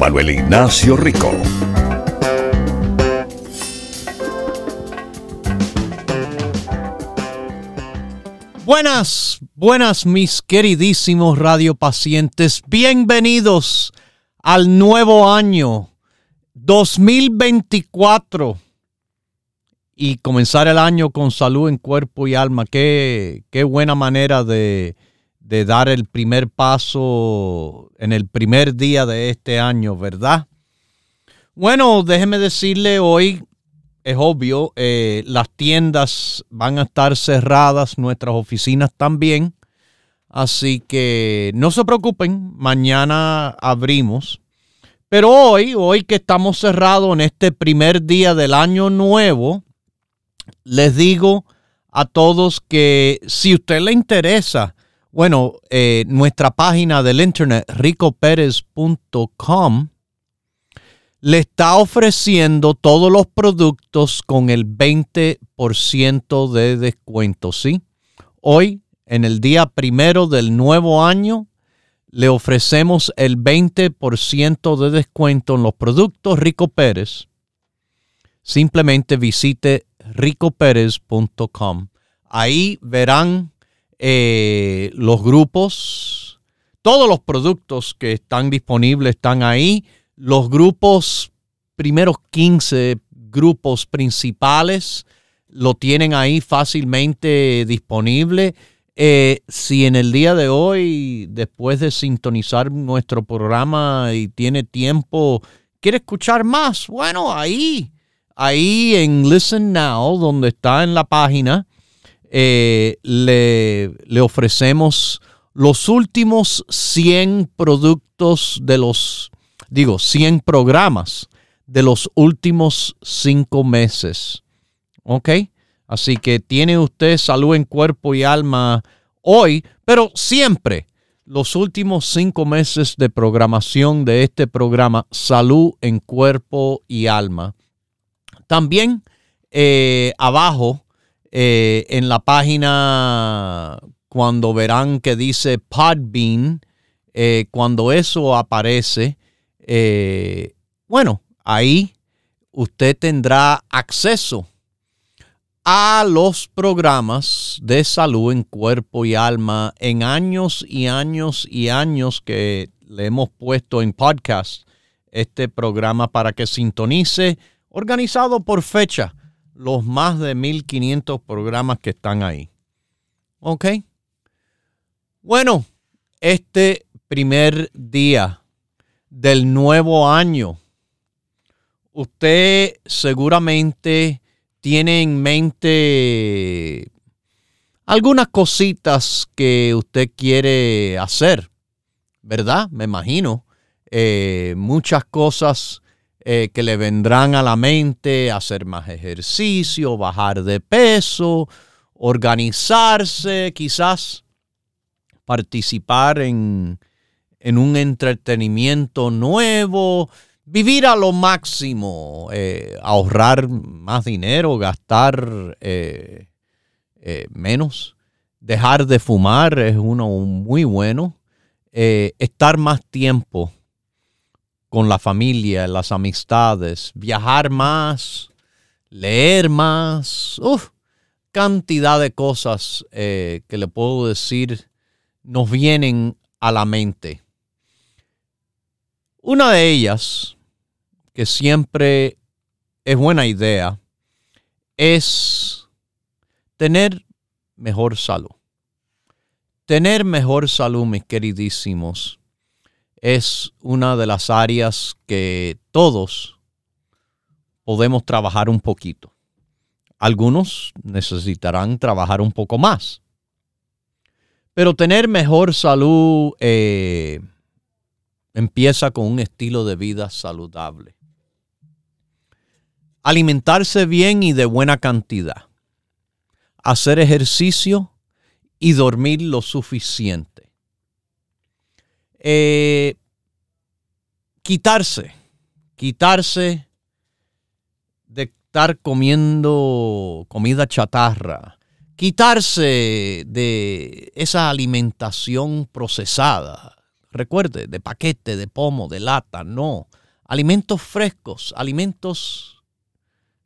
Manuel Ignacio Rico. Buenas, buenas mis queridísimos radiopacientes, bienvenidos al nuevo año 2024 y comenzar el año con salud en cuerpo y alma. Qué, qué buena manera de, de, dar el primer paso en el primer día de este año, ¿verdad? Bueno, déjeme decirle hoy, es obvio, eh, las tiendas van a estar cerradas, nuestras oficinas también. Así que no se preocupen, mañana abrimos. Pero hoy, hoy que estamos cerrados en este primer día del año nuevo, les digo a todos que si usted le interesa, bueno, eh, nuestra página del internet, ricoperez.com, le está ofreciendo todos los productos con el 20% de descuento, ¿sí? Hoy, en el día primero del nuevo año, le ofrecemos el 20% de descuento en los productos Rico Pérez. Simplemente visite ricoperez.com. Ahí verán eh, los grupos, todos los productos que están disponibles están ahí. Los grupos, primeros 15 grupos principales, lo tienen ahí fácilmente disponible. Eh, si en el día de hoy, después de sintonizar nuestro programa y tiene tiempo, quiere escuchar más, bueno, ahí ahí en Listen Now, donde está en la página, le, le, ofrecemos los últimos 100 productos de los, digo, 100 programas de los últimos 5 meses. ¿Ok? Así que tiene usted salud en cuerpo y alma hoy, pero siempre los últimos cinco meses de programación de este programa, salud en cuerpo y alma. También eh, abajo eh, en la página, cuando verán que dice Podbean, eh, cuando eso aparece, bueno, ahí usted tendrá acceso a los programas de salud en cuerpo y alma en años y años y años que le hemos puesto en podcast. Este programa para que sintonice organizado por fecha, los más de 1500 programas que están ahí. ¿Ok? Bueno, este primer día del nuevo año, usted seguramente tiene en mente algunas cositas que usted quiere hacer, ¿verdad? Me imagino. Eh, muchas cosas eh, que le vendrán a la mente hacer más ejercicio, bajar de peso, organizarse, quizás participar en, un entretenimiento nuevo, vivir a lo máximo, eh, ahorrar más dinero, gastar eh, menos, dejar de fumar es uno muy bueno, estar más tiempo con la familia, las amistades, viajar más, leer más, cantidad de cosas que le puedo decir nos vienen a la mente. Una de ellas, que siempre es buena idea, es tener mejor salud. Tener mejor salud, mis queridísimos, es una de las áreas que todos podemos trabajar un poquito. Algunos necesitarán trabajar un poco más. Pero tener mejor salud eh, empieza con un estilo de vida saludable. Alimentarse bien y de buena cantidad. Hacer ejercicio y dormir lo suficiente. Eh, quitarse, quitarse de estar comiendo comida chatarra, quitarse de esa alimentación procesada. Recuerde, de paquete, de pomo, de lata, no. Alimentos frescos, alimentos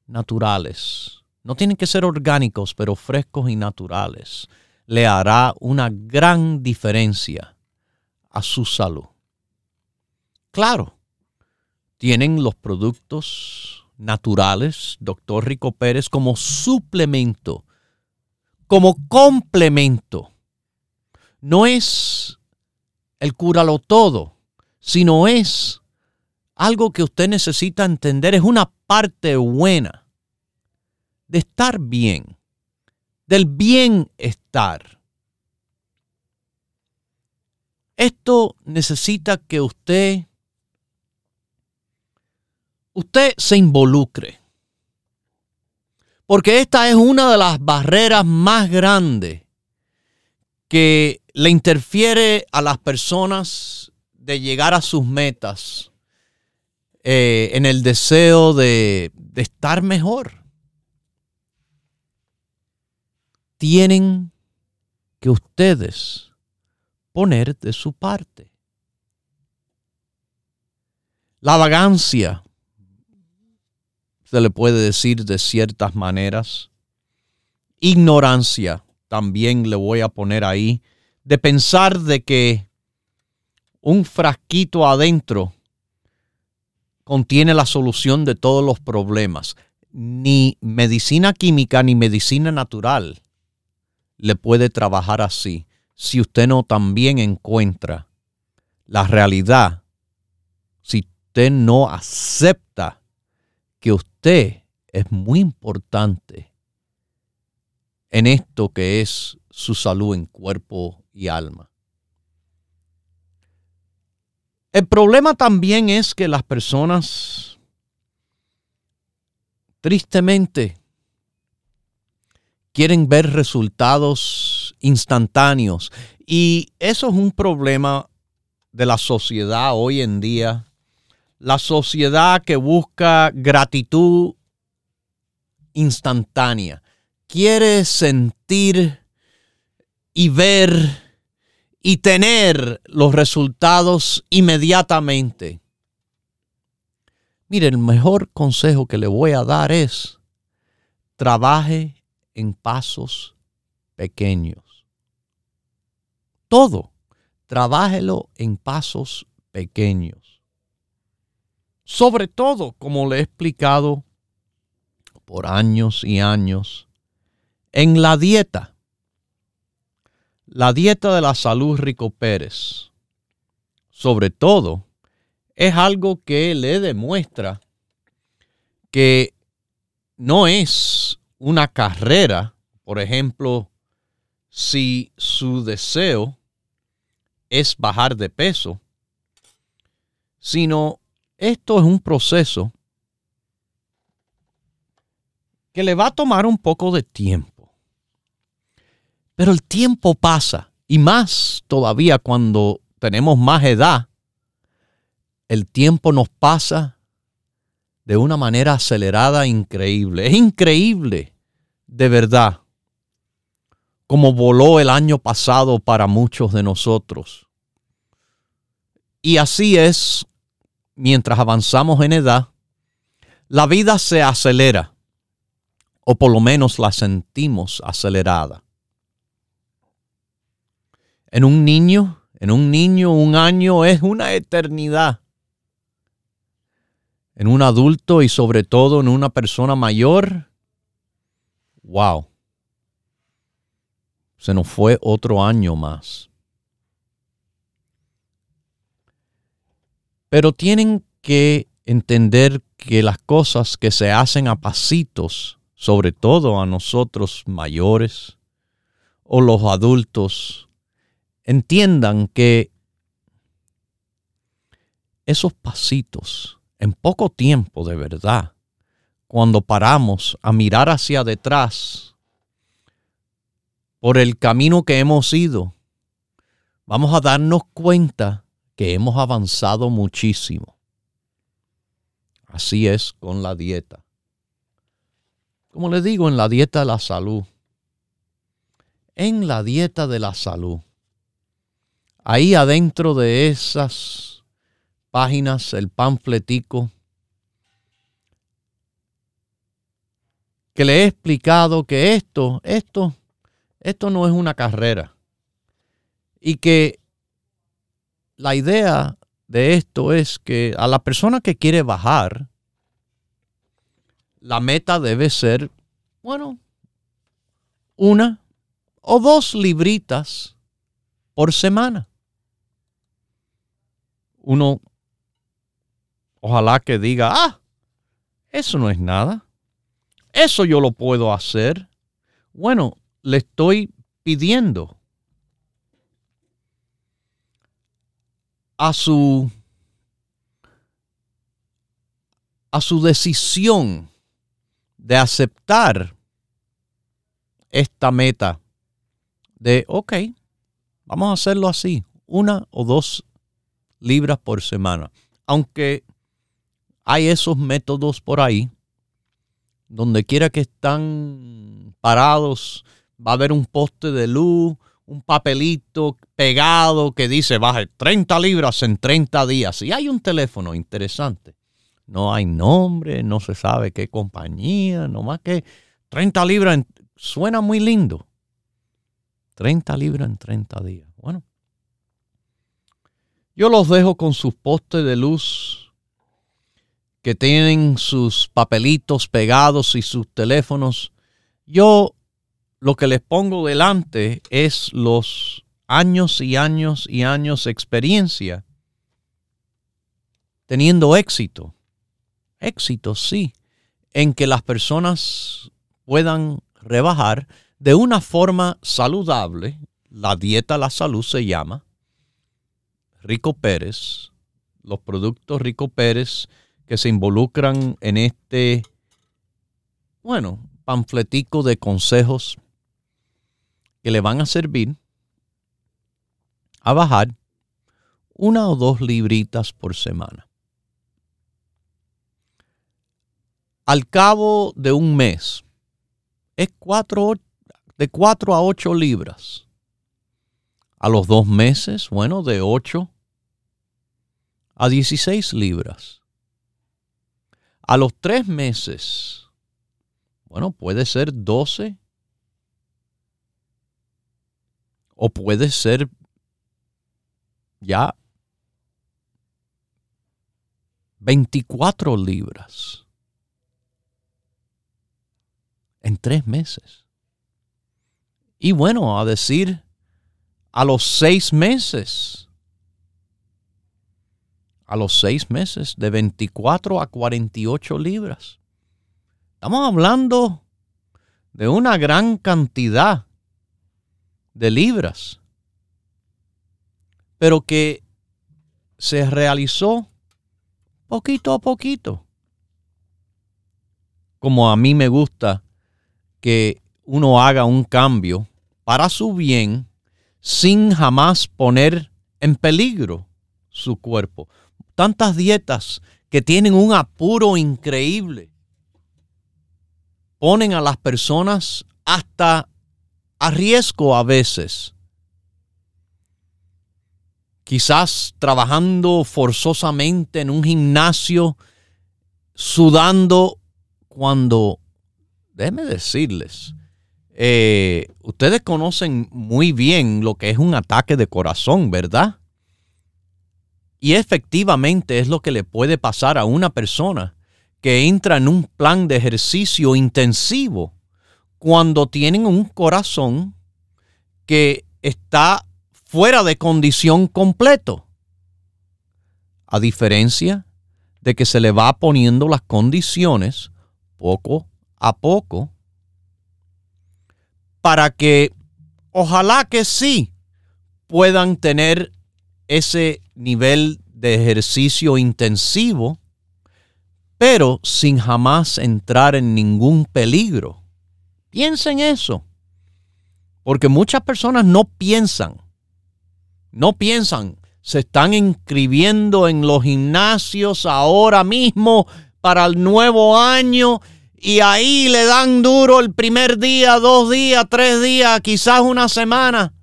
naturales. No tienen que ser orgánicos, pero frescos y naturales. Le hará una gran diferencia a su salud. Claro, tienen los productos naturales, doctor Rico Pérez, como suplemento como complemento. No es el cúralo todo, sino es algo que usted necesita entender, es una parte buena de estar bien, del bienestar. Esto necesita que usted usted se involucre. Porque esta es una de las barreras más grandes que le interfiere a las personas de llegar a sus metas eh, en el deseo de, de estar mejor. Tienen que ustedes poner de su parte. La vagancia se le puede decir de ciertas maneras. Ignorancia, también le voy a poner ahí, de pensar de que un frasquito adentro contiene la solución de todos los problemas. Ni medicina química ni medicina natural le puede trabajar así si usted no también encuentra la realidad, si usted no acepta que usted es muy importante en esto que es su salud en cuerpo y alma. El problema también es que las personas, tristemente, quieren ver resultados instantáneos. Y eso es un problema de la sociedad hoy en día la sociedad que busca gratitud instantánea. Quiere sentir y ver y tener los resultados inmediatamente. Mire, el mejor consejo que le voy a dar es trabaje en pasos pequeños. Todo, trabájelo en pasos pequeños. Sobre todo, como le he explicado por años y años, en la dieta. La dieta de la salud Rico Pérez, sobre todo, es algo que le demuestra que no es una carrera, por ejemplo, si su deseo es bajar de peso, sino esto es un proceso que le va a tomar un poco de tiempo. Pero el tiempo pasa y más todavía cuando tenemos más edad, el tiempo nos pasa de una manera acelerada increíble. Es increíble, de verdad, como voló el año pasado para muchos de nosotros. Y así es, mientras avanzamos en edad, la vida se acelera, o por lo menos la sentimos acelerada. En un niño, en un niño, un año es una eternidad. En un adulto y sobre todo en una persona mayor, wow. Se nos fue otro año más. Pero tienen que entender que las cosas que se hacen a pasitos, sobre todo a nosotros mayores o los adultos, entiendan que esos pasitos, en poco tiempo de verdad, cuando paramos a mirar hacia detrás por el camino que hemos ido, vamos a darnos cuenta que hemos avanzado muchísimo. Así es con la dieta. Como les digo, en la dieta de la salud. En la dieta de la salud. Ahí adentro de esas páginas, el panfletico, que le he explicado que esto, esto, esto no es una carrera. Y que la idea de esto es que a la persona que quiere bajar, la meta debe ser, bueno, una o dos libritas por semana. Uno, ojalá que diga, ah, eso no es nada. Eso yo lo puedo hacer. Bueno, le estoy pidiendo a su a su decisión de aceptar esta meta de, ok, vamos a hacerlo así, una o dos libras por semana. Aunque hay esos métodos por ahí, donde quiera que están parados, va a haber un poste de luz, un papelito pegado que dice baje 30 libras en 30 días. Y hay un teléfono interesante. No hay nombre, no se sabe qué compañía, nomás que 30 libras suena muy lindo. 30 libras en 30 días. Bueno, yo los dejo con sus postes de luz que tienen sus papelitos pegados y sus teléfonos. Yo lo que les pongo delante es los años y años y años de experiencia teniendo éxito. Éxito, sí, en que las personas puedan rebajar de una forma saludable. La dieta la salud se llama. Rico Pérez, los productos Rico Pérez que se involucran en este, bueno, panfletico de consejos que le van a servir a bajar una o dos libritas por semana. Al cabo de un mes, es cuatro, de 4 a 8 libras. A los dos meses, bueno, de 8 a 16 libras. A los tres meses, bueno, puede ser 12 O puede ser ya 24 libras en tres meses. Y bueno, a decir, a los seis meses, a los seis meses, de 24 a 48 libras. Estamos hablando de una gran cantidad de libras, pero que se realizó poquito a poquito. Como a mí me gusta que uno haga un cambio para su bien sin jamás poner en peligro su cuerpo. tantas dietas que tienen un apuro increíble. Ponen a las personas hasta a riesgo a veces. Quizás trabajando forzosamente en un gimnasio, sudando, cuando, déjenme decirles, eh, ustedes conocen muy bien lo que es un ataque de corazón, ¿verdad? Y efectivamente es lo que le puede pasar a una persona que entra en un plan de ejercicio intensivo cuando tienen un corazón que está fuera de condición completo. A diferencia de que se le va poniendo las condiciones poco a poco para que ojalá que sí puedan tener ese nivel de ejercicio intensivo, pero sin jamás entrar en ningún peligro. Piensen eso. Porque muchas personas no piensan. No piensan. Se están inscribiendo en los gimnasios ahora mismo para el nuevo año y ahí le dan duro el primer día, dos días, tres días, quizás una semana.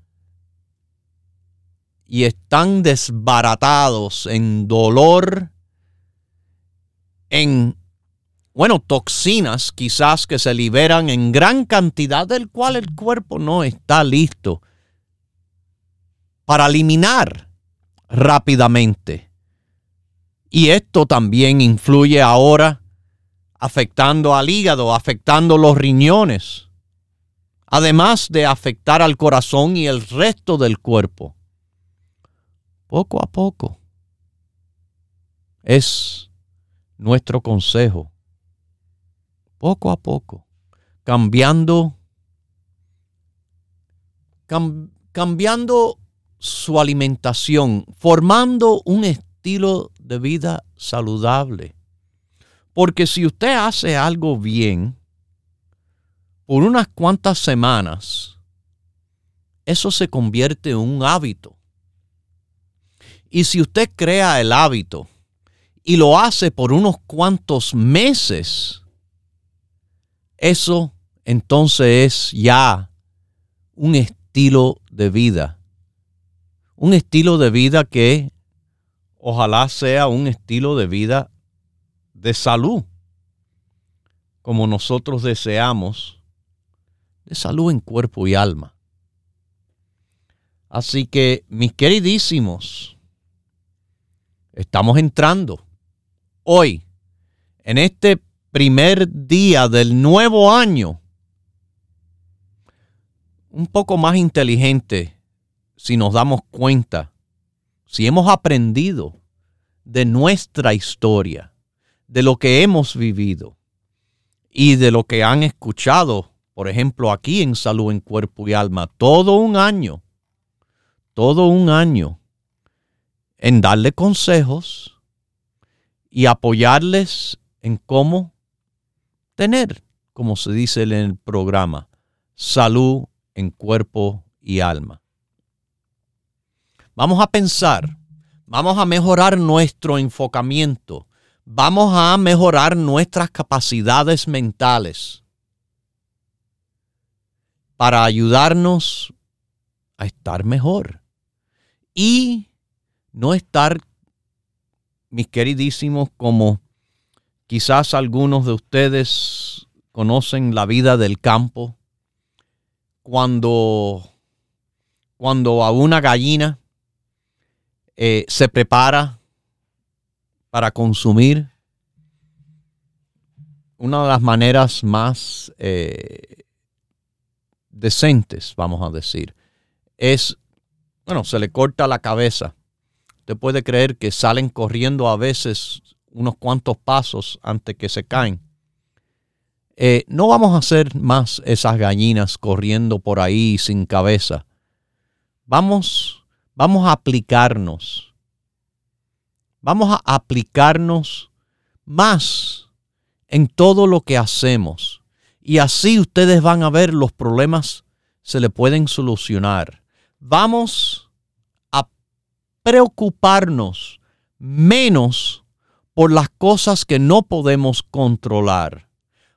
Y están desbaratados en dolor, en bueno, toxinas quizás que se liberan en gran cantidad del cual el cuerpo no está listo para eliminar rápidamente. Y esto también influye ahora afectando al hígado, afectando los riñones, además de afectar al corazón y el resto del cuerpo. Poco a poco es nuestro consejo poco a poco, cambiando, cambiando su alimentación, formando un estilo de vida saludable. Porque si usted hace algo bien por unas cuantas semanas, eso se convierte en un hábito. Y si usted crea el hábito y lo hace por unos cuantos meses, eso entonces es ya un estilo de vida. Un estilo de vida que ojalá sea un estilo de vida de salud, como nosotros deseamos, de salud en cuerpo y alma. Así que, mis queridísimos, estamos entrando hoy en este primer día del nuevo año, un poco más inteligente si nos damos cuenta, si hemos aprendido de nuestra historia, de lo que hemos vivido y de lo que han escuchado, por ejemplo, aquí en Salud en Cuerpo y Alma, todo un año, todo un año, en darle consejos y apoyarles en cómo tener, como se dice en el programa, salud en cuerpo y alma. Vamos a pensar, vamos a mejorar nuestro enfocamiento, vamos a mejorar nuestras capacidades mentales para ayudarnos a estar mejor y no estar, mis queridísimos, como Quizás algunos de ustedes conocen la vida del campo. Cuando, cuando a una gallina eh, se prepara para consumir, una de las maneras más eh, decentes, vamos a decir, es, bueno, se le corta la cabeza. Usted puede creer que salen corriendo a veces unos cuantos pasos antes que se caen. Eh, no vamos a hacer más esas gallinas corriendo por ahí sin cabeza. Vamos, vamos a aplicarnos. Vamos a aplicarnos más en todo lo que hacemos. Y así ustedes van a ver los problemas se le pueden solucionar. Vamos a preocuparnos menos por las cosas que no podemos controlar.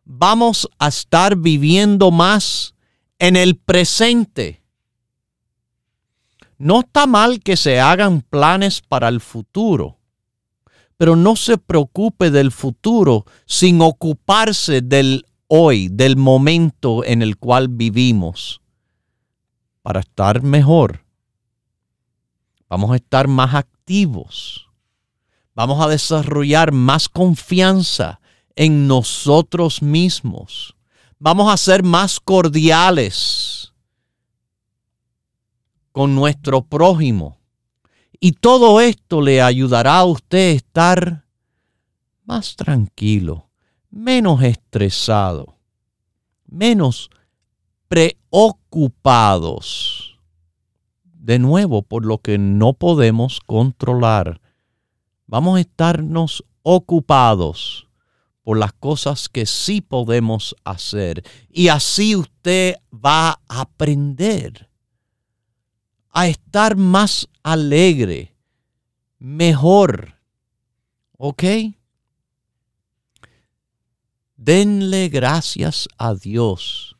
Vamos a estar viviendo más en el presente. No está mal que se hagan planes para el futuro, pero no se preocupe del futuro sin ocuparse del hoy, del momento en el cual vivimos, para estar mejor. Vamos a estar más activos. Vamos a desarrollar más confianza en nosotros mismos. Vamos a ser más cordiales con nuestro prójimo. Y todo esto le ayudará a usted a estar más tranquilo, menos estresado, menos preocupados. De nuevo, por lo que no podemos controlar. Vamos a estarnos ocupados por las cosas que sí podemos hacer. Y así usted va a aprender a estar más alegre, mejor. ¿Ok? Denle gracias a Dios,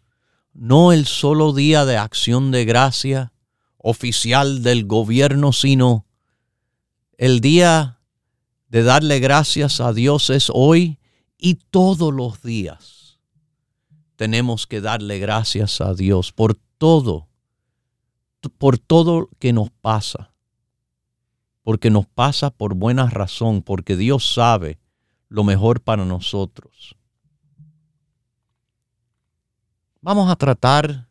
no el solo día de acción de gracia oficial del gobierno, sino el día de darle gracias a Dios es hoy y todos los días. Tenemos que darle gracias a Dios por todo, por todo que nos pasa. Porque nos pasa por buena razón, porque Dios sabe lo mejor para nosotros. Vamos a tratar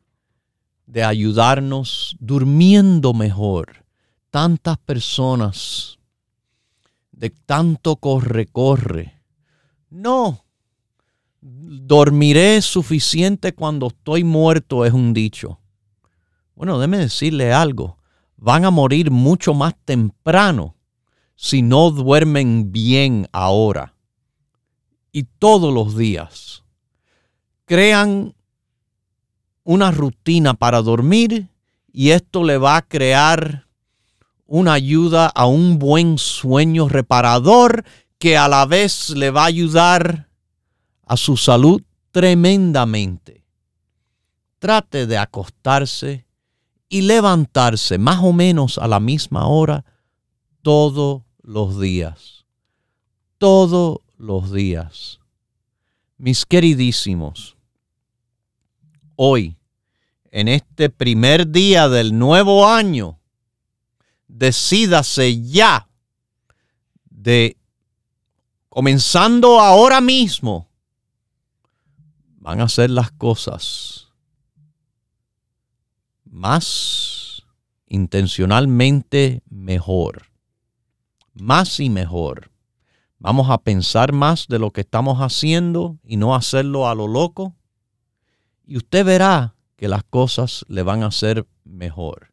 de ayudarnos durmiendo mejor. Tantas personas de tanto corre, corre. No, dormiré suficiente cuando estoy muerto es un dicho. Bueno, déme decirle algo. Van a morir mucho más temprano si no duermen bien ahora y todos los días. Crean una rutina para dormir y esto le va a crear una ayuda a un buen sueño reparador que a la vez le va a ayudar a su salud tremendamente. Trate de acostarse y levantarse más o menos a la misma hora todos los días. Todos los días. Mis queridísimos, hoy, en este primer día del nuevo año, decídase ya de comenzando ahora mismo, van a ser las cosas más intencionalmente mejor, más y mejor. Vamos a pensar más de lo que estamos haciendo y no hacerlo a lo loco y usted verá que las cosas le van a ser mejor.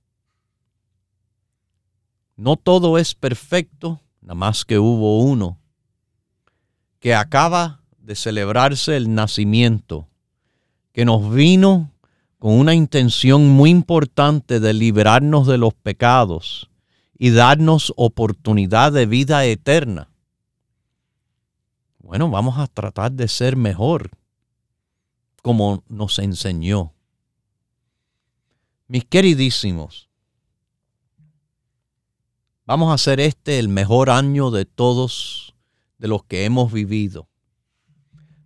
No todo es perfecto, nada más que hubo uno que acaba de celebrarse el nacimiento, que nos vino con una intención muy importante de liberarnos de los pecados y darnos oportunidad de vida eterna. Bueno, vamos a tratar de ser mejor como nos enseñó. Mis queridísimos, vamos a hacer este el mejor año de todos de los que hemos vivido.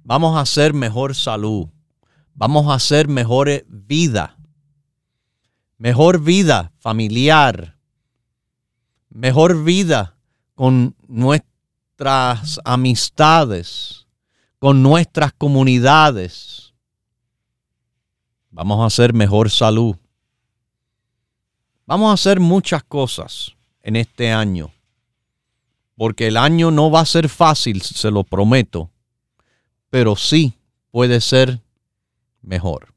Vamos a hacer mejor salud. Vamos a hacer mejor vida. Mejor vida familiar. Mejor vida con nuestras amistades, con nuestras comunidades Vamos a hacer mejor salud. Vamos a hacer muchas cosas en este año. Porque el año no va a ser fácil, se lo prometo. Pero sí puede ser mejor.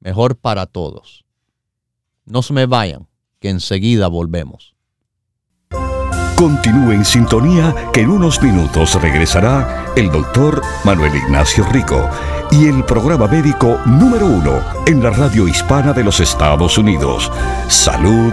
Mejor para todos. No se me vayan, que enseguida volvemos. Continúe en sintonía que en unos minutos regresará el doctor Manuel Ignacio Rico y el programa médico número uno en la radio hispana de los Estados Unidos, Salud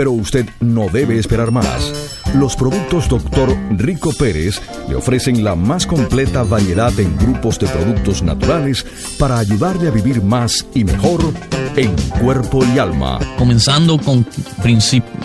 pero usted no debe esperar más. Los productos Dr. Rico Pérez le ofrecen la más completa variedad en grupos de productos naturales para ayudarle a vivir más y mejor en cuerpo y alma. Comenzando con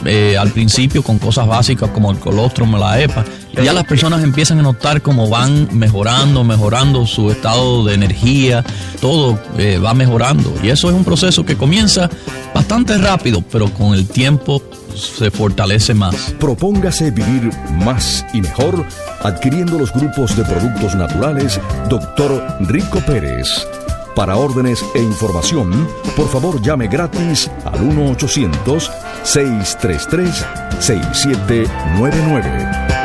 eh, al principio con cosas básicas como el colostrum la EPA, ya las personas empiezan a notar cómo van mejorando, mejorando su estado de energía, todo eh, va mejorando. Y eso es un proceso que comienza bastante rápido, pero con el tiempo se fortalece más. Propóngase vivir más y mejor adquiriendo los grupos de productos naturales Dr. Rico Pérez. Para órdenes e información, por favor llame gratis al 1-800-633-6799.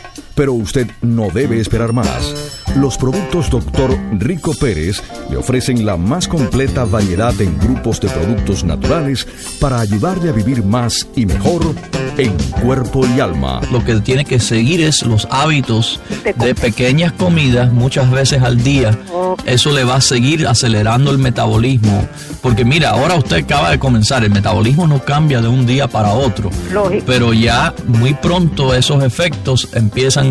pero usted no debe esperar más. Los productos Dr. Rico Pérez le ofrecen la más completa variedad en grupos de productos naturales para ayudarle a vivir más y mejor en cuerpo y alma. Lo que tiene que seguir es los hábitos de pequeñas comidas muchas veces al día. Eso le va a seguir acelerando el metabolismo. Porque mira, ahora usted acaba de comenzar, el metabolismo no cambia de un día para otro. Pero ya muy pronto esos efectos empiezan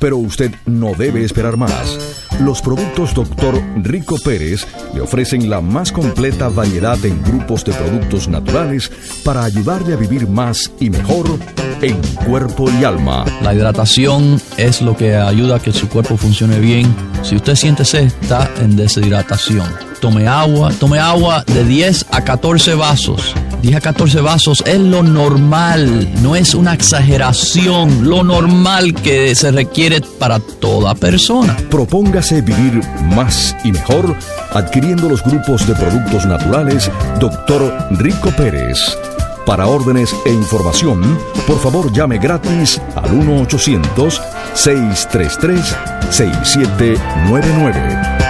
pero usted no debe esperar más. Los productos Dr. Rico Pérez le ofrecen la más completa variedad en grupos de productos naturales para ayudarle a vivir más y mejor en cuerpo y alma. La hidratación es lo que ayuda a que su cuerpo funcione bien. Si usted siente sed, está en deshidratación. Tome agua, tome agua de 10 a 14 vasos 10 a 14 vasos es lo normal, no es una exageración, lo normal que se requiere para toda persona. Propóngase vivir más y mejor adquiriendo los grupos de productos naturales Dr. Rico Pérez. Para órdenes e información, por favor llame gratis al 1-800-633-6799.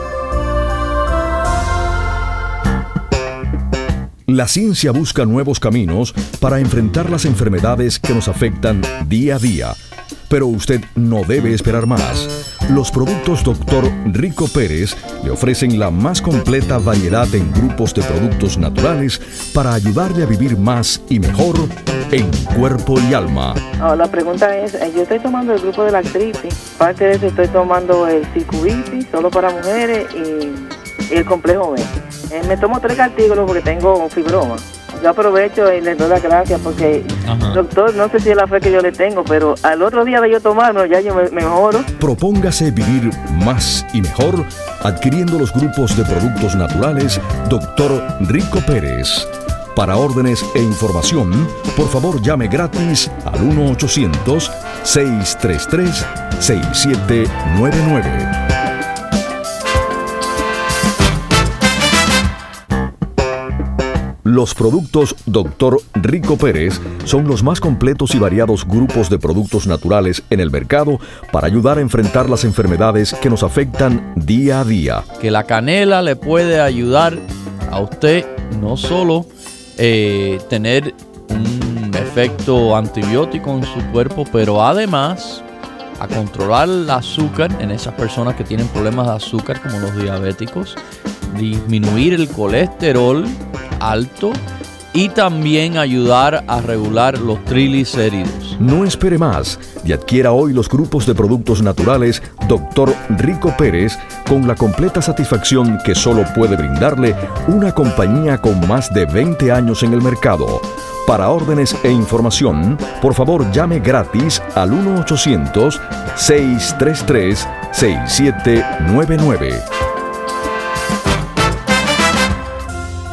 La ciencia busca nuevos caminos para enfrentar las enfermedades que nos afectan día a día, pero usted no debe esperar más. Los productos Dr. Rico Pérez le ofrecen la más completa variedad en grupos de productos naturales para ayudarle a vivir más y mejor en cuerpo y alma. la pregunta es, eh, yo estoy tomando el grupo de la actriz, parte de eso estoy tomando el Cicubici, solo para mujeres, y el complejo B. Eh, me tomo tres artículos porque tengo fibroma. Yo aprovecho y les doy las gracias porque, doctor, no sé si es la fe que yo le tengo, pero al otro día de yo tomarlo, ya yo me, mejoro. Propóngase vivir más y mejor adquiriendo los grupos de productos naturales Dr. Rico Pérez. Para órdenes e información, por favor llame gratis al 1-800-633-6799. Los productos Dr. Rico Pérez son los más completos y variados grupos de productos naturales en el mercado para ayudar a enfrentar las enfermedades que nos afectan día a día. Que la canela le puede ayudar a usted no solo eh, tener un efecto antibiótico en su cuerpo, pero además a controlar el azúcar en esas personas que tienen problemas de azúcar como los diabéticos, disminuir el colesterol alto y también ayudar a regular los triglicéridos. No espere más y adquiera hoy los grupos de productos naturales Dr. Rico Pérez con la completa satisfacción que solo puede brindarle una compañía con más de 20 años en el mercado. Para órdenes e información, por favor llame gratis al 1-800-633-6799.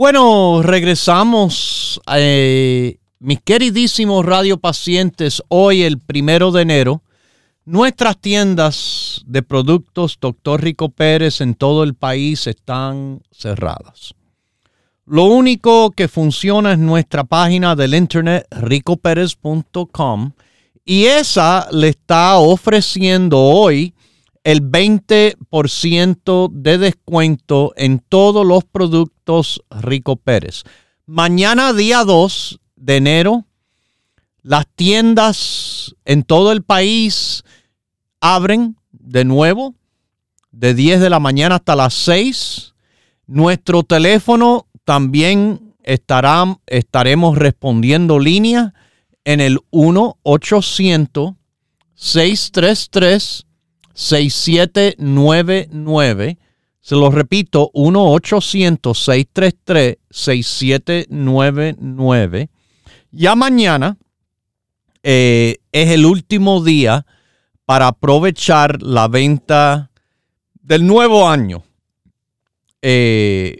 Bueno, regresamos, eh, mis queridísimos radiopacientes, hoy el primero de enero. Nuestras tiendas de productos Dr. Rico Pérez en todo el país están cerradas. Lo único que funciona es nuestra página del internet ricoperez.com y esa le está ofreciendo hoy el 20% de descuento en todos los productos Rico Pérez. Mañana, día 2 de enero, las tiendas en todo el país abren de nuevo de 10 de la mañana hasta las 6. Nuestro teléfono también estará, estaremos respondiendo línea en el 1-800-633. 6799. Se lo repito, 1-800-633-6799. Ya mañana eh, es el último día para aprovechar la venta del nuevo año. Eh,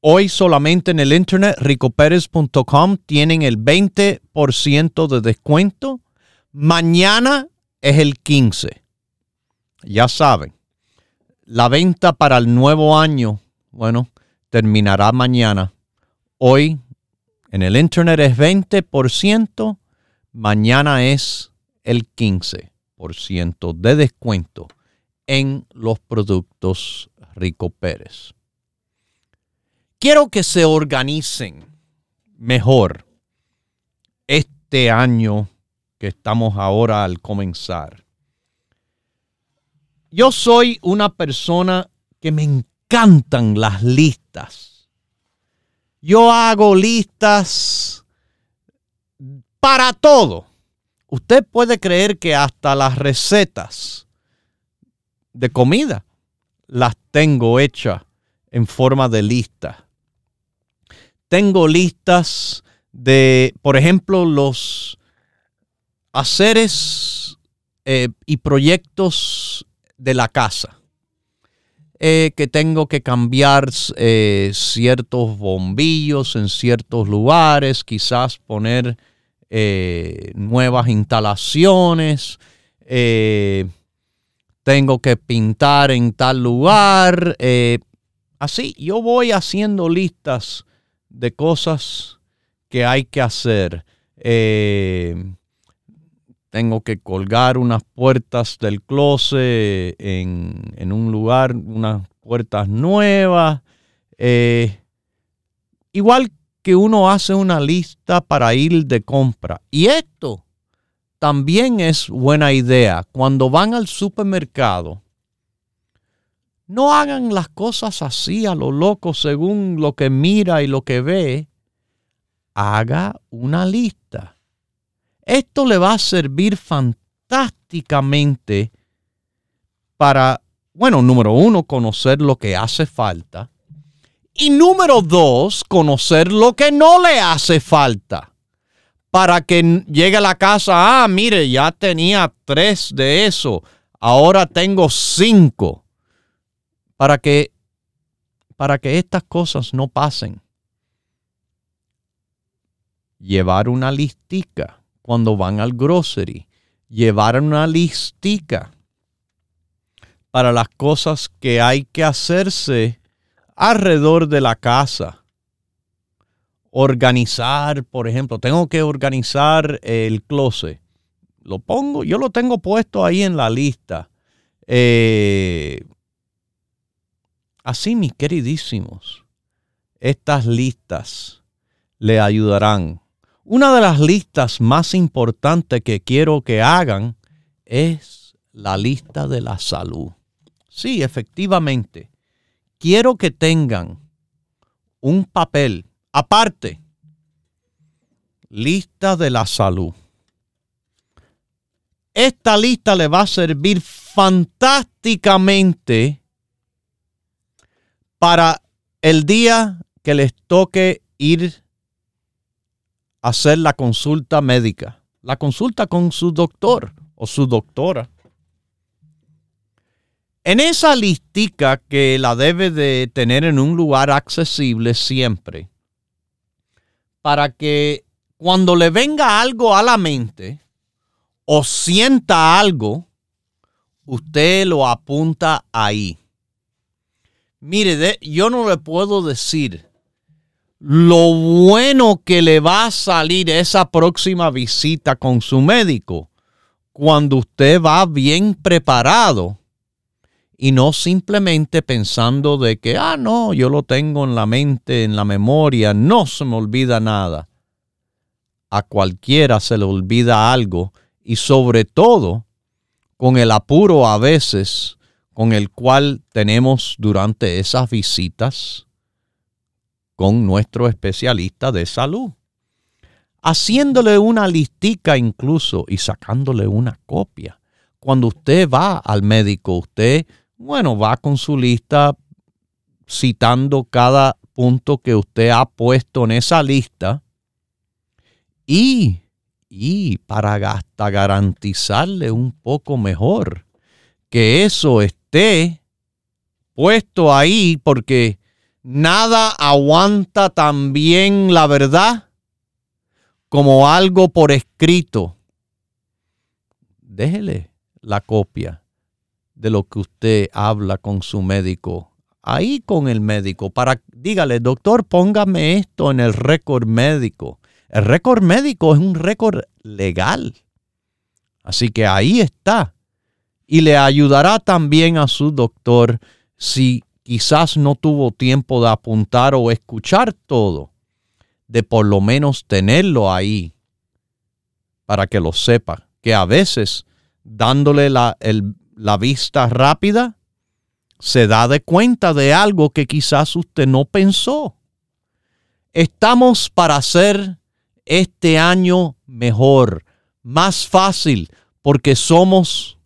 hoy solamente en el internet ricoperez.com tienen el 20% de descuento. Mañana es el 15 ya saben, la venta para el nuevo año, bueno, terminará mañana. Hoy en el Internet es 20%, mañana es el 15% de descuento en los productos Rico Pérez. Quiero que se organicen mejor este año que estamos ahora al comenzar yo soy una persona que me encantan las listas. Yo hago listas para todo. Usted puede creer que hasta las recetas de comida las tengo hechas en forma de lista. Tengo listas de, por ejemplo, los haceres eh, y proyectos de la casa. Eh, que tengo que cambiar eh, ciertos bombillos en ciertos lugares, quizás poner eh, nuevas instalaciones, tengo que pintar en tal lugar. así, yo voy haciendo listas de cosas que hay que hacer tengo que colgar unas puertas del closet en, un lugar, unas puertas nuevas. Eh, igual que uno hace una lista para ir de compra. Y esto también es buena idea. Cuando van al supermercado, no hagan las cosas así a lo loco según lo que mira y lo que ve. haga una lista. Esto le va a servir fantásticamente para, bueno, número uno, conocer lo que hace falta. Y número dos, conocer lo que no le hace falta. Para que llegue a la casa, ah, mire, ya tenía tres de eso, ahora tengo cinco. Para que, para que estas cosas no pasen. Llevar una listica cuando van al grocery. Llevar una listica para las cosas que hay que hacerse alrededor de la casa. Organizar, por ejemplo, tengo que organizar el closet. Lo pongo, yo lo tengo puesto ahí en la lista. Eh, así, mis queridísimos, estas listas le ayudarán. Una de las listas más importantes que quiero que hagan es la lista de la salud. Sí, efectivamente. Quiero que tengan un papel aparte. Lista de la salud. Esta lista le va a servir fantásticamente para el día que les toque ir hacer la consulta médica, la consulta con su doctor o su doctora. En esa listica que la debe de tener en un lugar accesible siempre, para que cuando le venga algo a la mente o sienta algo, usted lo apunta ahí. Mire, yo no le puedo decir lo bueno que le va a salir esa próxima visita con su médico cuando usted va bien preparado y no simplemente pensando de que, ah, no, yo lo tengo en la mente, en la memoria, no se me olvida nada. A cualquiera se le olvida algo y sobre todo con el apuro a veces con el cual tenemos durante esas visitas con nuestro especialista de salud. Haciéndole una listica incluso y sacándole una copia. Cuando usted va al médico, usted bueno, va con su lista citando cada punto que usted ha puesto en esa lista y, y para hasta garantizarle un poco mejor que eso esté puesto ahí porque nada aguanta tan bien la verdad como algo por escrito. Déjele la copia de lo que usted habla con su médico. Ahí con el médico, para dígale, doctor, póngame esto en el récord médico. El récord médico es un récord legal. Así que ahí está. Y le ayudará también a su doctor si quizás no tuvo tiempo de apuntar o escuchar todo, de por lo menos tenerlo ahí para que lo sepa, que a veces dándole la, vista rápida, se da de cuenta de algo que quizás usted no pensó. Estamos para hacer este año mejor, más fácil, porque somos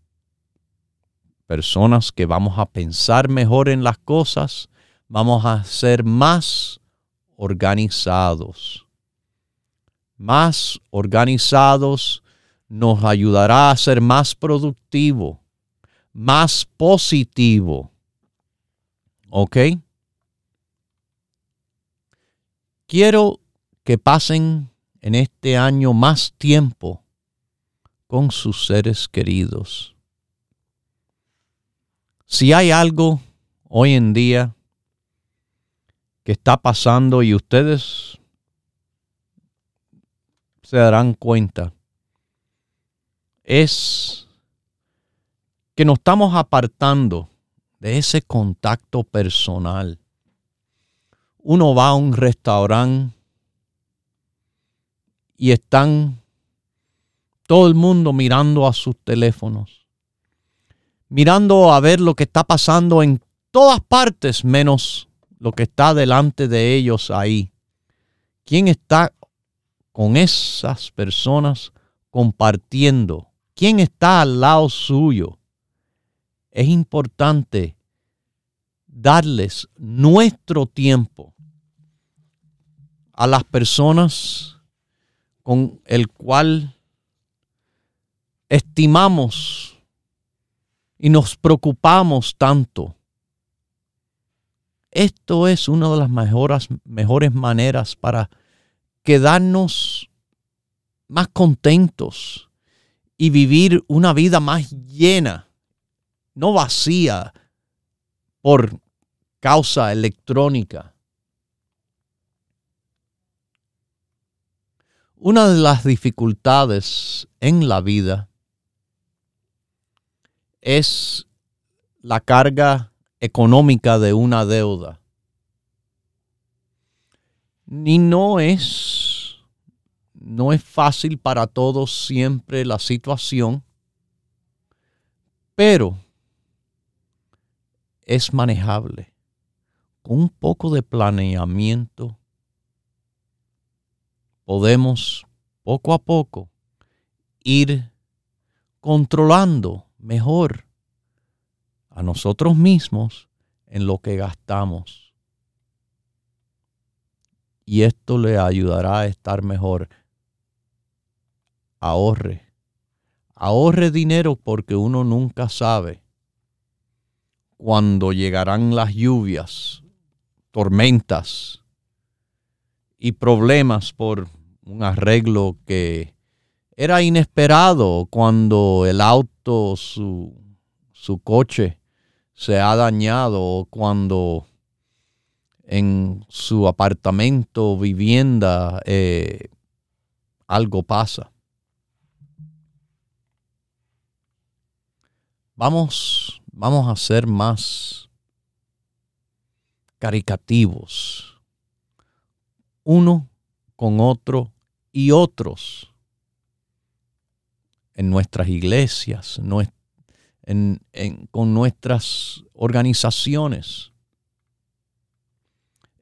personas que vamos a pensar mejor en las cosas, vamos a ser más organizados. Más organizados nos ayudará a ser más productivos más positivo. ¿Ok? Quiero que pasen en este año más tiempo con sus seres queridos. Si hay algo hoy en día que está pasando y ustedes se darán cuenta, es que nos estamos apartando de ese contacto personal. Uno va a un restaurante y están todo el mundo mirando a sus teléfonos, mirando a ver lo que está pasando en todas partes menos lo que está delante de ellos ahí. ¿Quién está con esas personas compartiendo. ¿Quién está al lado suyo? Es importante darles nuestro tiempo a las personas con el cual estimamos y nos preocupamos tanto. Esto es una de las mejores, mejores maneras para quedarnos más contentos y vivir una vida más llena, no vacía por causa electrónica. Una de las dificultades en la vida es la carga económica de una deuda. Ni no es no es fácil para todos siempre la situación, pero es manejable. Con un poco de planeamiento podemos poco a poco ir controlando mejor a nosotros mismos en lo que gastamos. Y esto le ayudará a estar mejor. Ahorre. Ahorre dinero porque uno nunca sabe cuando llegarán las lluvias, tormentas y problemas por un arreglo que era inesperado cuando el auto, su, su coche, se ha dañado o cuando en su apartamento, vivienda, eh, algo pasa. Vamos, vamos a ser más caricativos, uno con otro y otros en nuestras iglesias, con nuestras organizaciones.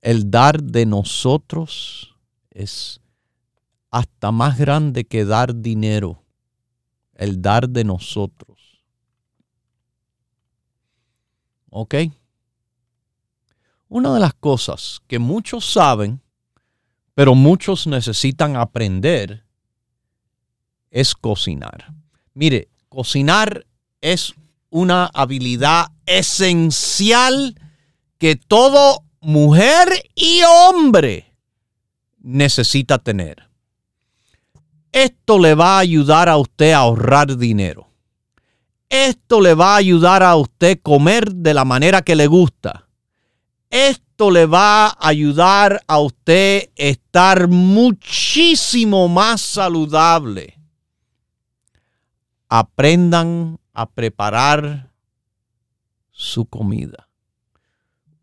El dar de nosotros es hasta más grande que dar dinero. El dar de nosotros. ¿Ok? Una de las cosas que muchos saben, pero muchos necesitan aprender, es cocinar. Mire, cocinar es una habilidad esencial que todo mujer y hombre necesita tener. Esto le va a ayudar a usted a ahorrar dinero. Esto le va a ayudar a usted comer de la manera que le gusta. Esto le va a ayudar a usted estar muchísimo más saludable. Aprendan a preparar su comida.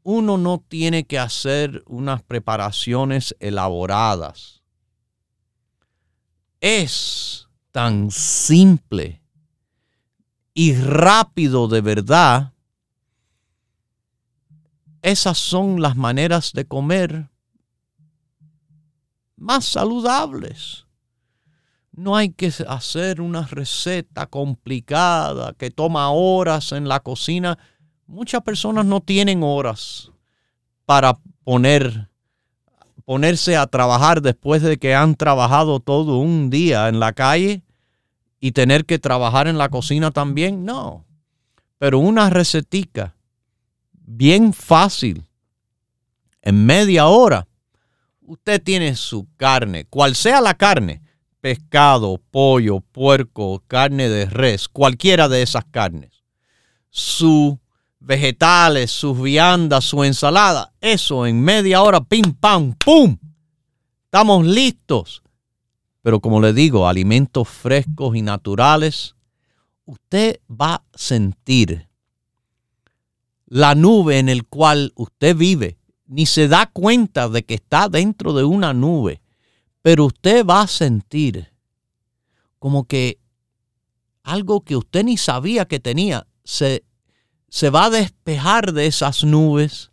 Uno no tiene que hacer unas preparaciones elaboradas. Es tan simple y rápido de verdad. Esas son las maneras de comer más saludables. No hay que hacer una receta complicada que toma horas en la cocina. Muchas personas no tienen horas para poner ponerse a trabajar después de que han trabajado todo un día en la calle y tener que trabajar en la cocina también. No. Pero una recetica bien fácil en media hora. Usted tiene su carne, cual sea la carne pescado, pollo, puerco, carne de res, cualquiera de esas carnes, sus vegetales, sus viandas, su ensalada, eso en media hora, pim, pam, pum, estamos listos. Pero como le digo, alimentos frescos y naturales, usted va a sentir la nube en el cual usted vive, ni se da cuenta de que está dentro de una nube pero usted va a sentir como que algo que usted ni sabía que tenía se, se va a despejar de esas nubes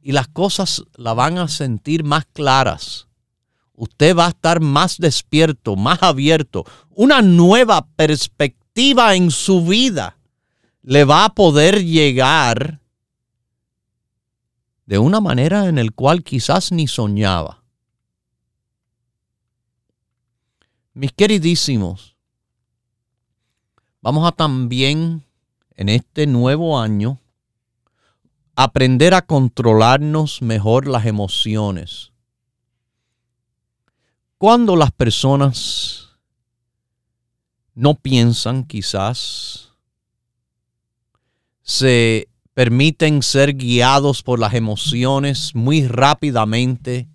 y las cosas la van a sentir más claras. usted va a estar más despierto, más abierto, una nueva perspectiva en su vida le va a poder llegar de una manera en la cual quizás ni soñaba. Mis queridísimos, vamos a también en este nuevo año aprender a controlarnos mejor las emociones. Cuando las personas no piensan quizás, se permiten ser guiados por las emociones muy rápidamente,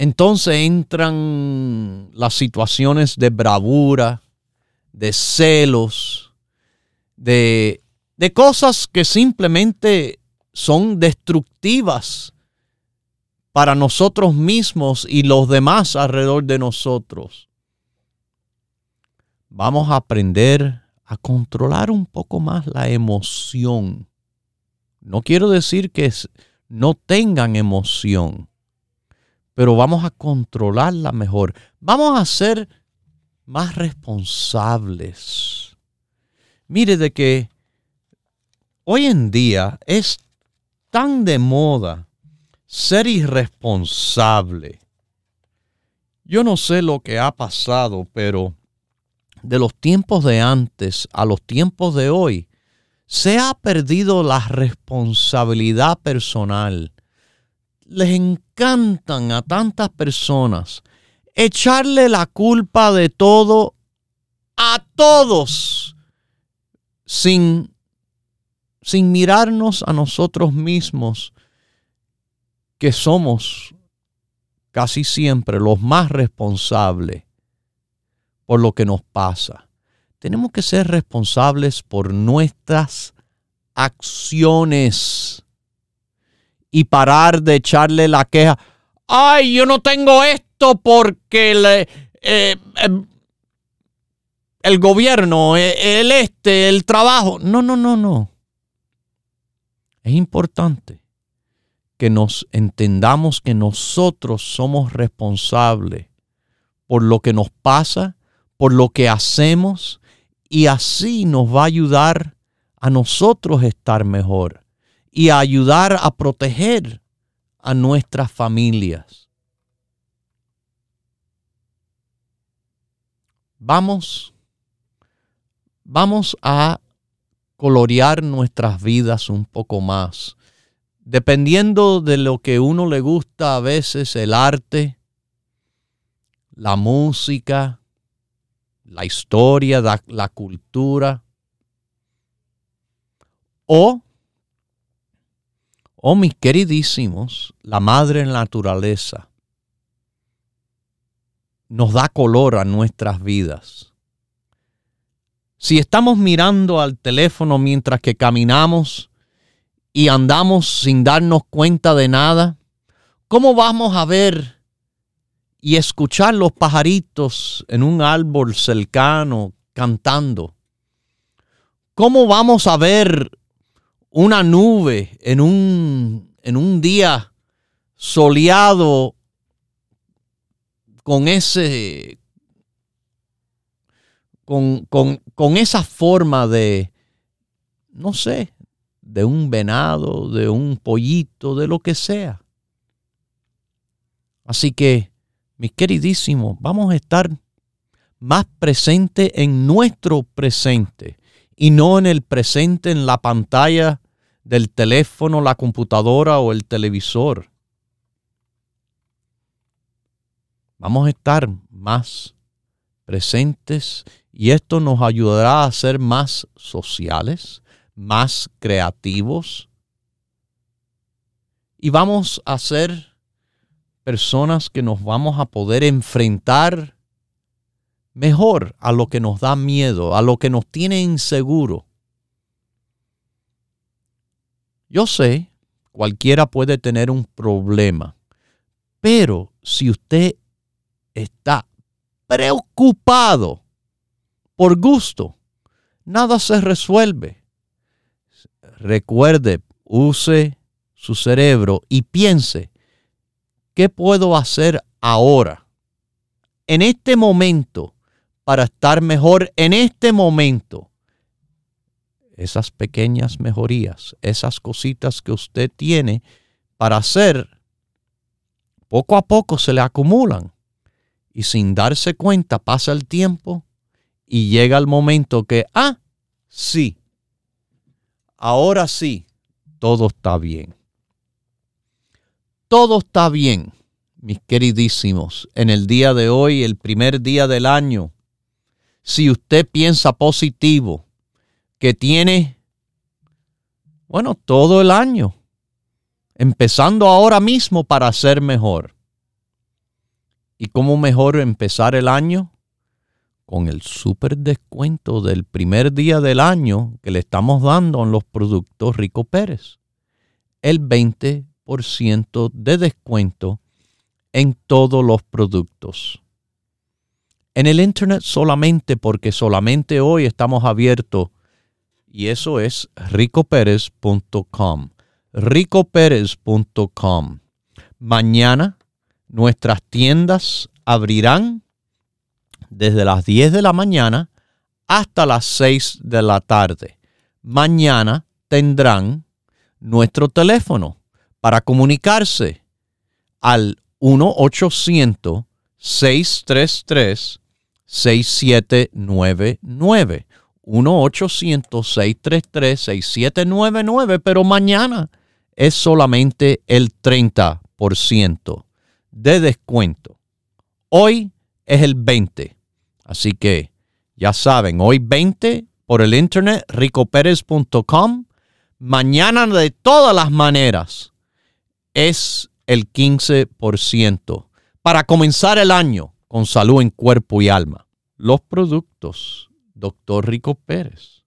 entonces entran las situaciones de bravura, de celos, de, de cosas que simplemente son destructivas para nosotros mismos y los demás alrededor de nosotros. Vamos a aprender a controlar un poco más la emoción. No quiero decir que no tengan emoción, pero vamos a controlarla mejor. Vamos a ser más responsables. Mire de que hoy en día es tan de moda ser irresponsable. Yo no sé lo que ha pasado, pero de los tiempos de antes a los tiempos de hoy, se ha perdido la responsabilidad personal. Les encantan a tantas personas echarle la culpa de todo a todos sin, sin mirarnos a nosotros mismos, que somos casi siempre los más responsables por lo que nos pasa. Tenemos que ser responsables por nuestras acciones y parar de echarle la queja. Ay, yo no tengo esto porque eh, em, el gobierno, e, el este, el trabajo. No, no, no, no. Es importante que nos entendamos que nosotros somos responsables por lo que nos pasa por lo que hacemos y así nos va a ayudar a nosotros estar mejor y a ayudar a proteger a nuestras familias. Vamos, vamos a colorear nuestras vidas un poco más. Dependiendo de lo que uno le gusta a veces, el arte, la música, la historia, la, cultura, o, oh mis queridísimos, la madre naturaleza nos da color a nuestras vidas. Si estamos mirando al teléfono mientras que caminamos y andamos sin darnos cuenta de nada, ¿cómo vamos a ver y escuchar los pajaritos en un árbol cercano cantando. ¿Cómo vamos a ver una nube en un, en un día soleado con ese con, con, esa forma de no sé de un venado, de un pollito, de lo que sea. Así que mis queridísimos, vamos a estar más presentes en nuestro presente y no en el presente en la pantalla del teléfono, la computadora o el televisor. Vamos a estar más presentes y esto nos ayudará a ser más sociales, más creativos y vamos a ser personas que nos vamos a poder enfrentar mejor a lo que nos da miedo, a lo que nos tiene inseguro. Yo sé, cualquiera puede tener un problema, pero si usted está preocupado por gusto, nada se resuelve. Recuerde, use su cerebro y piense, ¿Qué puedo hacer ahora, en este momento, para estar mejor en este momento, esas pequeñas mejorías, esas cositas que usted tiene para hacer, poco a poco se le acumulan. Y sin darse cuenta pasa el tiempo y llega el momento que, ah, sí, ahora sí, todo está bien. Todo está bien, mis queridísimos, en el día de hoy, el primer día del año. Si usted piensa positivo, que tiene, bueno, todo el año, empezando ahora mismo para ser mejor. ¿Y cómo mejor empezar el año? Con el super descuento del primer día del año que le estamos dando en los productos Rico Pérez. El 20% de descuento en todos los productos. En el Internet solamente porque solamente hoy estamos abiertos y eso es ricoperez.com. ricoperez.com. Mañana nuestras tiendas abrirán desde las 10 de la mañana hasta las 6 de la tarde. Mañana tendrán nuestro teléfono para comunicarse al 1-800-633-6799. 1-800-633-6799, pero mañana es solamente el 30% de descuento. Hoy es el 20. Así que ya saben, hoy 20 por el internet ricoperez.com. Mañana de todas las maneras es el 15% para comenzar el año con salud en cuerpo y alma. Los productos doctor Rico Pérez.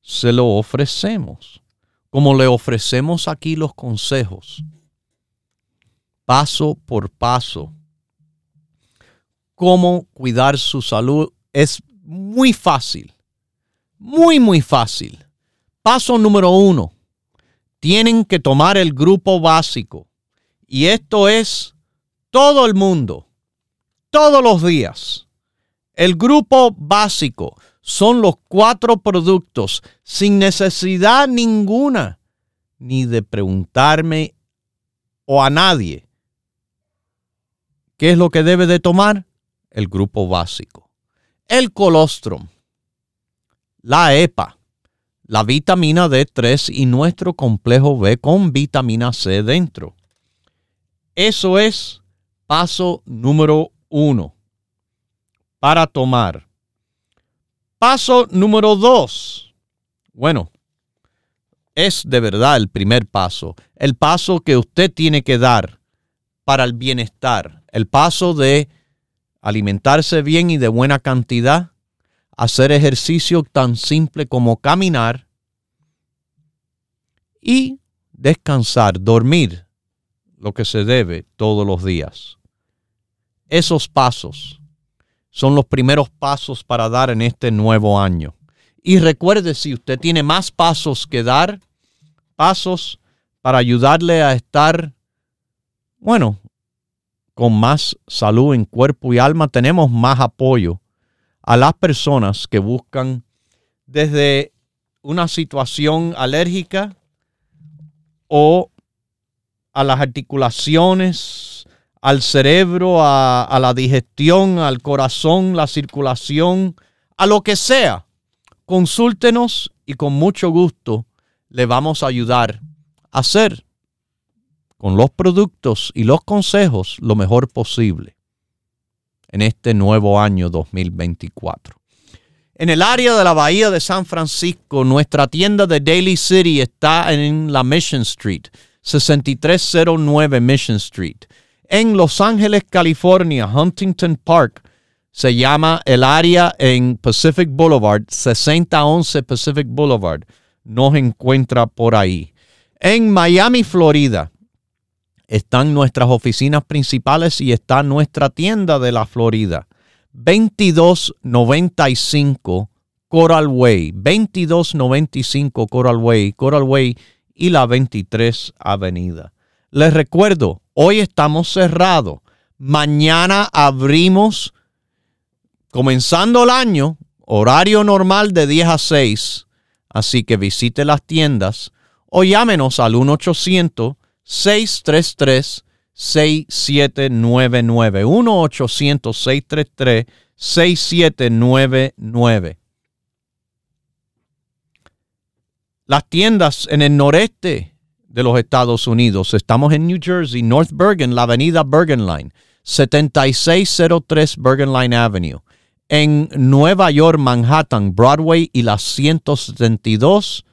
Se lo ofrecemos, como le ofrecemos aquí los consejos, paso por paso. Cómo cuidar su salud es muy fácil, muy, muy fácil. Paso número uno, tienen que tomar el grupo básico. Y esto es todo el mundo, todos los días. El grupo básico son los cuatro productos sin necesidad ninguna, ni de preguntarme o a nadie qué es lo que debe de tomar el grupo básico. El colostrum, la EPA, la vitamina D3 y nuestro complejo B con vitamina C dentro. Eso es paso número uno para tomar Paso número dos. Bueno, es de verdad el primer paso. El paso que usted tiene que dar para el bienestar. El paso de alimentarse bien y de buena cantidad. Hacer ejercicio tan simple como caminar. Y descansar, dormir lo que se debe todos los días. Esos pasos son los primeros pasos para dar en este nuevo año. Y recuerde, si usted tiene más pasos que dar, pasos para ayudarle a estar, bueno, con más salud en cuerpo y alma, tenemos más apoyo a las personas que buscan desde una situación alérgica o a las articulaciones, al cerebro, a, la digestión, al corazón, la circulación, a lo que sea. Consúltenos y con mucho gusto le vamos a ayudar a hacer con los productos y los consejos lo mejor posible en este nuevo año 2024. En el área de la Bahía de San Francisco, nuestra tienda de Daily City está en la Mission Street, 6309 Mission Street en Los Ángeles, California, Huntington Park. Se llama el área en Pacific Boulevard, 6011 Pacific Boulevard. Nos encuentra por ahí. En Miami, Florida, están nuestras oficinas principales y está nuestra tienda de la Florida. 2295 Coral Way, 2295 Coral Way, Coral Way y la 23 Avenida. Les recuerdo, Hoy estamos cerrados. Mañana abrimos, comenzando el año, horario normal de 10 a 6. Así que visite las tiendas o llámenos al 1-800-633-6799. 1-800-633-6799. Las tiendas en el noreste de los Estados Unidos. Estamos en New Jersey, North Bergen, la avenida Bergen Line, 7603 Bergen Line Avenue. En Nueva York, Manhattan, Broadway y la 172.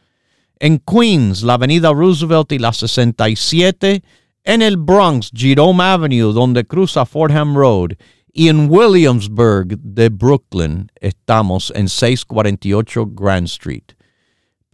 En Queens, la avenida Roosevelt y la 67. En el Bronx, Jerome Avenue, donde cruza Fordham Road. Y en Williamsburg de Brooklyn estamos en 648 Grand Street.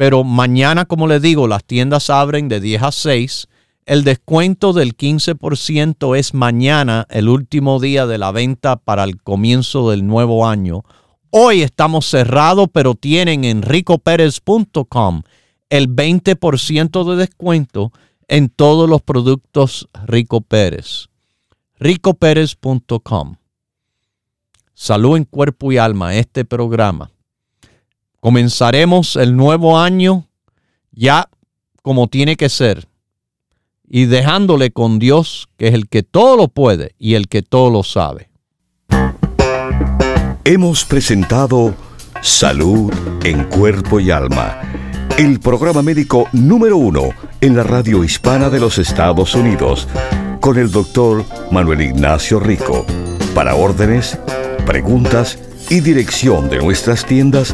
Pero mañana, como les digo, las tiendas abren de 10 a 6. El descuento del 15% es mañana, el último día de la venta para el comienzo del nuevo año. Hoy estamos cerrados, pero tienen en ricoperez.com el 20% de descuento en todos los productos Rico Pérez. ricoperez.com. Salud en cuerpo y alma, este programa Comenzaremos el nuevo año ya como tiene que ser y dejándole con Dios, que es el que todo lo puede y el que todo lo sabe. Hemos presentado Salud en Cuerpo y Alma, el programa médico número uno en la radio hispana de los Estados Unidos, con el doctor Manuel Ignacio Rico. Para órdenes, preguntas y dirección de nuestras tiendas,